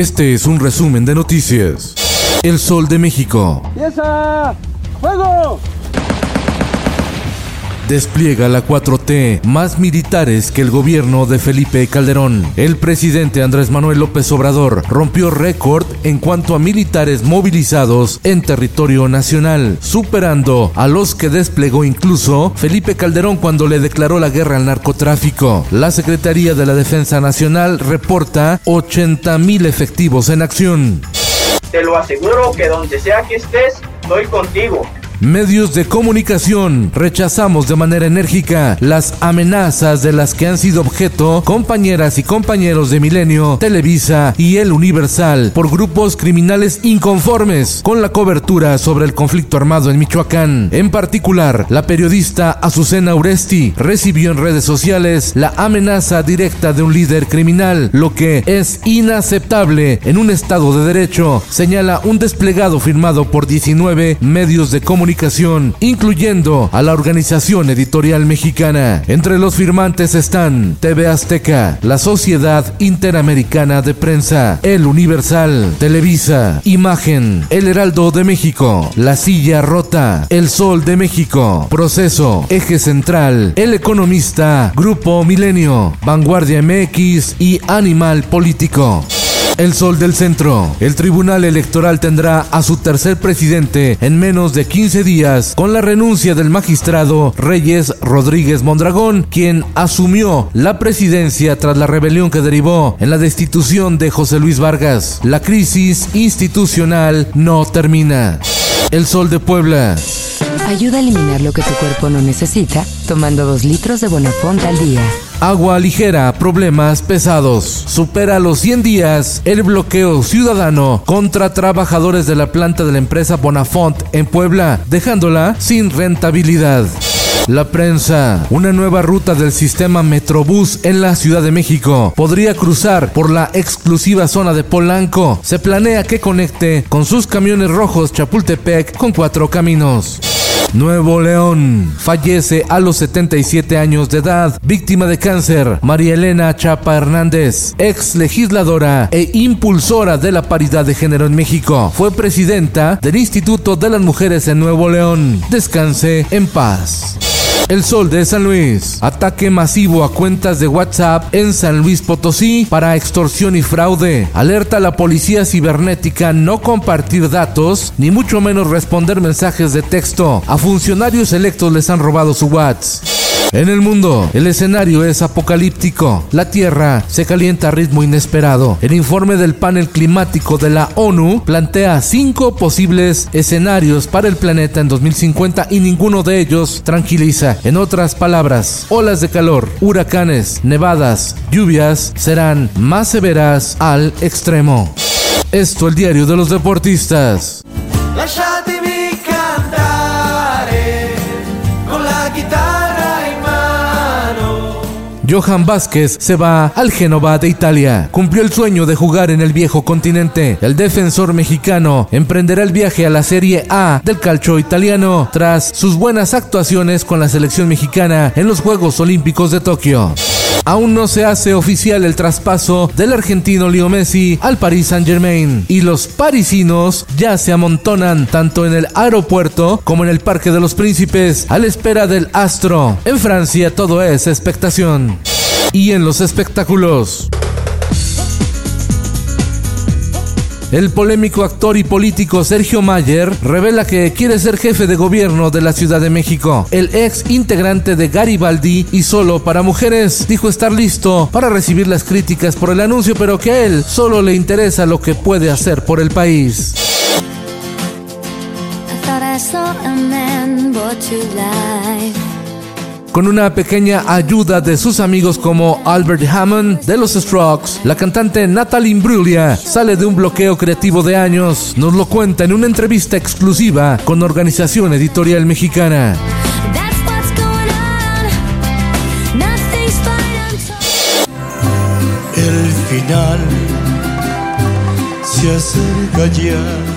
Este es un resumen de noticias. El Sol de México. ¡Pieza! ¡Fuego! Despliega la 4T más militares que el gobierno de Felipe Calderón. El presidente Andrés Manuel López Obrador rompió récord en cuanto a militares movilizados en territorio nacional, superando a los que desplegó incluso Felipe Calderón cuando le declaró la guerra al narcotráfico. La Secretaría de la Defensa Nacional reporta 80 mil efectivos en acción. Te lo aseguro que donde sea que estés, estoy contigo. Medios de comunicación rechazamos de manera enérgica las amenazas de las que han sido objeto compañeras y compañeros de Milenio, Televisa y El Universal por grupos criminales inconformes con la cobertura sobre el conflicto armado en Michoacán. En particular, la periodista Azucena Uresti recibió en redes sociales la amenaza directa de un líder criminal, lo que es inaceptable en un Estado de Derecho, señala un desplegado firmado por 19 medios de comunicación incluyendo a la Organización Editorial Mexicana. Entre los firmantes están TV Azteca, la Sociedad Interamericana de Prensa, El Universal, Televisa, Imagen, El Heraldo de México, La Silla Rota, El Sol de México, Proceso, Eje Central, El Economista, Grupo Milenio, Vanguardia MX y Animal Político. El Sol del Centro. El Tribunal Electoral tendrá a su tercer presidente en menos de 15 días con la renuncia del magistrado Reyes Rodríguez Mondragón, quien asumió la presidencia tras la rebelión que derivó en la destitución de José Luis Vargas. La crisis institucional no termina. El Sol de Puebla. Ayuda a eliminar lo que tu cuerpo no necesita tomando dos litros de Bonafont al día. Agua ligera, problemas pesados. Supera los 100 días el bloqueo ciudadano contra trabajadores de la planta de la empresa Bonafont en Puebla, dejándola sin rentabilidad. La prensa, una nueva ruta del sistema Metrobús en la Ciudad de México, podría cruzar por la exclusiva zona de Polanco. Se planea que conecte con sus camiones rojos Chapultepec con cuatro caminos. Nuevo León. Fallece a los 77 años de edad, víctima de cáncer, María Elena Chapa Hernández, ex legisladora e impulsora de la paridad de género en México. Fue presidenta del Instituto de las Mujeres en Nuevo León. Descanse en paz. El Sol de San Luis. Ataque masivo a cuentas de WhatsApp en San Luis Potosí para extorsión y fraude. Alerta a la policía cibernética no compartir datos, ni mucho menos responder mensajes de texto. A funcionarios electos les han robado su WhatsApp. En el mundo, el escenario es apocalíptico. La Tierra se calienta a ritmo inesperado. El informe del panel climático de la ONU plantea cinco posibles escenarios para el planeta en 2050 y ninguno de ellos tranquiliza. En otras palabras, olas de calor, huracanes, nevadas, lluvias serán más severas al extremo. Esto el diario de los deportistas. Lasciatemi Johan Vázquez se va al Génova de Italia. Cumplió el sueño de jugar en el viejo continente. El defensor mexicano emprenderá el viaje a la Serie A del calcio italiano tras sus buenas actuaciones con la selección mexicana en los Juegos Olímpicos de Tokio. Aún no se hace oficial el traspaso del argentino Leo Messi al Paris Saint-Germain y los parisinos ya se amontonan tanto en el aeropuerto como en el Parque de los Príncipes a la espera del astro. En Francia todo es expectación. Y en los espectáculos. El polémico actor y político Sergio Mayer revela que quiere ser jefe de gobierno de la Ciudad de México. El ex integrante de Garibaldi y Solo para Mujeres dijo estar listo para recibir las críticas por el anuncio, pero que a él solo le interesa lo que puede hacer por el país. Con una pequeña ayuda de sus amigos como Albert Hammond de los Strokes, la cantante Natalie Imbruglia sale de un bloqueo creativo de años. Nos lo cuenta en una entrevista exclusiva con Organización Editorial Mexicana. El final se acerca ya.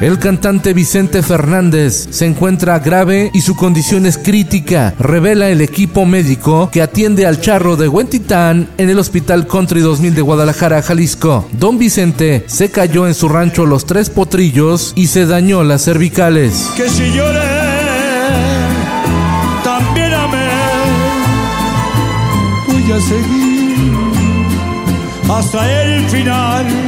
El cantante Vicente Fernández se encuentra grave y su condición es crítica, revela el equipo médico que atiende al charro de Huentitán en el Hospital Country 2000 de Guadalajara, Jalisco. Don Vicente se cayó en su rancho Los Tres Potrillos y se dañó las cervicales. Que si lloré, también amé. Voy a seguir hasta el final.